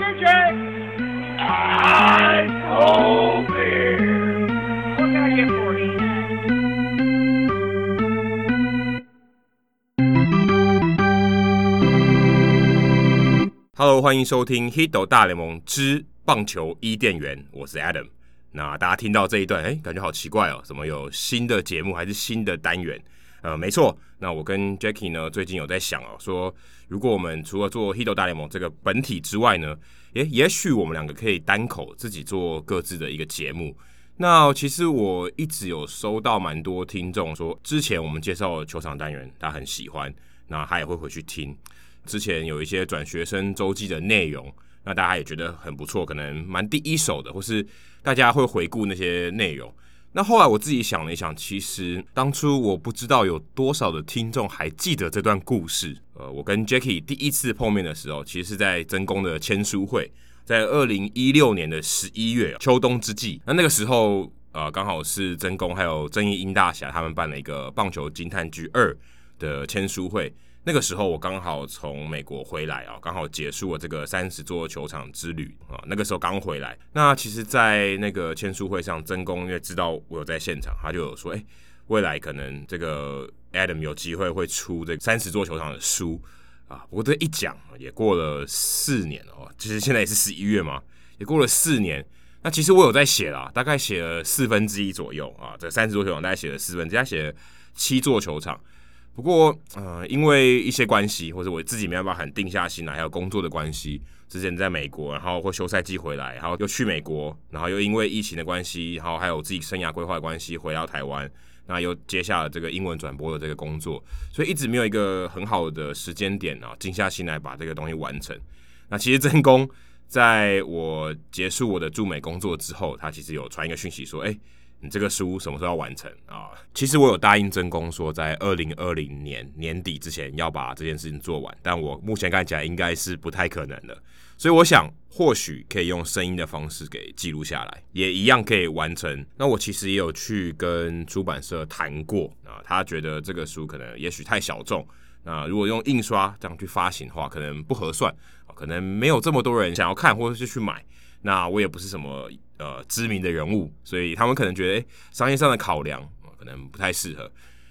DJ I told beer. What can I get for you? Hello，欢迎收听《Hito 大联盟之棒球伊甸园》，我是 Adam。那大家听到这一段，哎，感觉好奇怪哦，怎么有新的节目还是新的单元？呃，没错，那我跟 Jackie 呢，最近有在想哦，说如果我们除了做《Hito 大联盟》这个本体之外呢，诶，也许我们两个可以单口自己做各自的一个节目。那其实我一直有收到蛮多听众说，之前我们介绍球场单元，他很喜欢，那他也会回去听。之前有一些转学生周记的内容，那大家也觉得很不错，可能蛮第一手的，或是大家会回顾那些内容。那后来我自己想了一想，其实当初我不知道有多少的听众还记得这段故事。呃，我跟 Jackie 第一次碰面的时候，其实是在曾公的签书会，在二零一六年的十一月秋冬之际。那那个时候，呃，刚好是曾公还有曾义英大侠他们办了一个棒球惊叹剧二的签书会。那个时候我刚好从美国回来啊，刚好结束了这个三十座球场之旅啊。那个时候刚回来，那其实，在那个签书会上，曾公因为知道我有在现场，他就有说：“哎，未来可能这个 Adam 有机会会出这三十座球场的书啊。”不过这一讲也过了四年哦，其实现在也是十一月嘛，也过了四年。那其实我有在写啦，大概写了四分之一左右啊。这三十座球场大概写了四分之一，他写了七座球场。不过，呃，因为一些关系，或者我自己没办法很定下心来，还有工作的关系，之前在美国，然后或休赛季回来，然后又去美国，然后又因为疫情的关系，然后还有自己生涯规划的关系，回到台湾，那又接下了这个英文转播的这个工作，所以一直没有一个很好的时间点啊，静下心来把这个东西完成。那其实曾公在我结束我的驻美工作之后，他其实有传一个讯息说，哎。你这个书什么时候要完成啊？其实我有答应曾公说，在二零二零年年底之前要把这件事情做完，但我目前看起来应该是不太可能的。所以我想，或许可以用声音的方式给记录下来，也一样可以完成。那我其实也有去跟出版社谈过啊，他觉得这个书可能也许太小众，那如果用印刷这样去发行的话，可能不合算，可能没有这么多人想要看或者是去买。那我也不是什么呃知名的人物，所以他们可能觉得，商业上的考量，可能不太适合。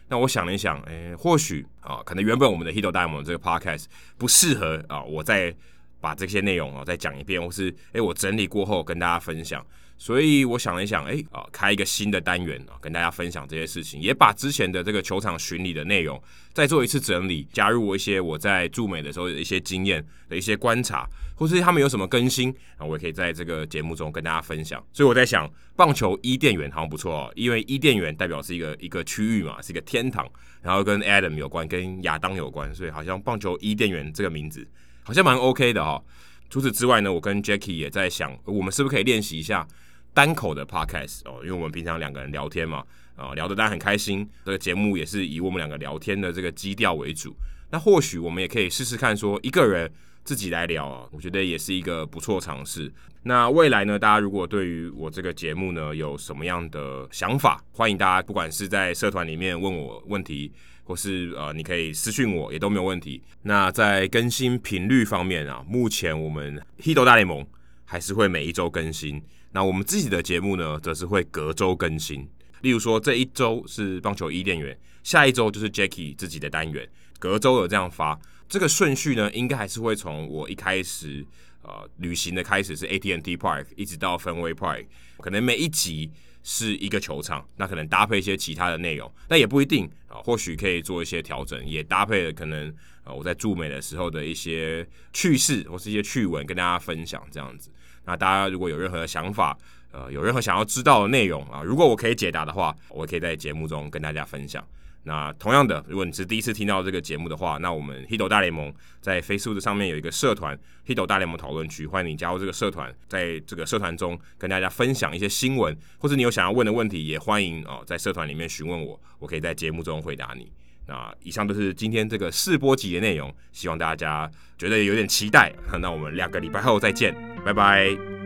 那我想了一想，诶，或许啊，可能原本我们的《Hito 大联盟》这个 Podcast 不适合啊，我在把这些内容啊再讲一遍，或是诶，我整理过后跟大家分享。所以我想了一想，哎，啊，开一个新的单元啊，跟大家分享这些事情，也把之前的这个球场巡礼的内容再做一次整理，加入我一些我在驻美的时候的一些经验的一些观察，或是他们有什么更新啊，我也可以在这个节目中跟大家分享。所以我在想，棒球伊甸园好像不错哦，因为伊甸园代表是一个一个区域嘛，是一个天堂，然后跟 Adam 有关，跟亚当有关，所以好像棒球伊甸园这个名字好像蛮 OK 的哈、哦。除此之外呢，我跟 Jackie 也在想，我们是不是可以练习一下。单口的 podcast 哦，因为我们平常两个人聊天嘛，啊，聊得大家很开心。这个节目也是以我们两个聊天的这个基调为主。那或许我们也可以试试看，说一个人自己来聊啊，我觉得也是一个不错尝试。那未来呢，大家如果对于我这个节目呢有什么样的想法，欢迎大家不管是在社团里面问我问题，或是呃你可以私讯我，也都没有问题。那在更新频率方面啊，目前我们 Hito 大联盟还是会每一周更新。那我们自己的节目呢，则是会隔周更新。例如说，这一周是棒球伊甸园，下一周就是 Jackie 自己的单元，隔周有这样发。这个顺序呢，应该还是会从我一开始呃旅行的开始是 AT&T Park，一直到芬威 Park，可能每一集是一个球场，那可能搭配一些其他的内容，那也不一定啊、或许可以做一些调整，也搭配了可能呃我在驻美的时候的一些趣事或是一些趣闻跟大家分享这样子。那大家如果有任何的想法，呃，有任何想要知道的内容啊，如果我可以解答的话，我可以在节目中跟大家分享。那同样的，如果你是第一次听到这个节目的话，那我们 Hito 大联盟在 Facebook 上面有一个社团 Hito 大联盟讨论区，欢迎你加入这个社团，在这个社团中跟大家分享一些新闻，或者你有想要问的问题，也欢迎哦在社团里面询问我，我可以在节目中回答你。那以上都是今天这个试播集的内容，希望大家觉得有点期待。那我们两个礼拜后再见，拜拜。